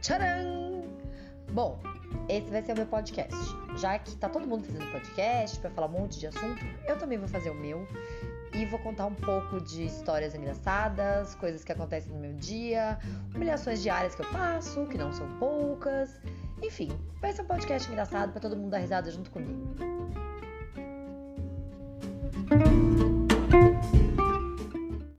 Tcharam! Bom, esse vai ser o meu podcast. Já que tá todo mundo fazendo podcast para falar um monte de assunto, eu também vou fazer o meu e vou contar um pouco de histórias engraçadas, coisas que acontecem no meu dia, humilhações diárias que eu passo, que não são poucas. Enfim, vai ser um podcast engraçado para todo mundo dar risada junto comigo.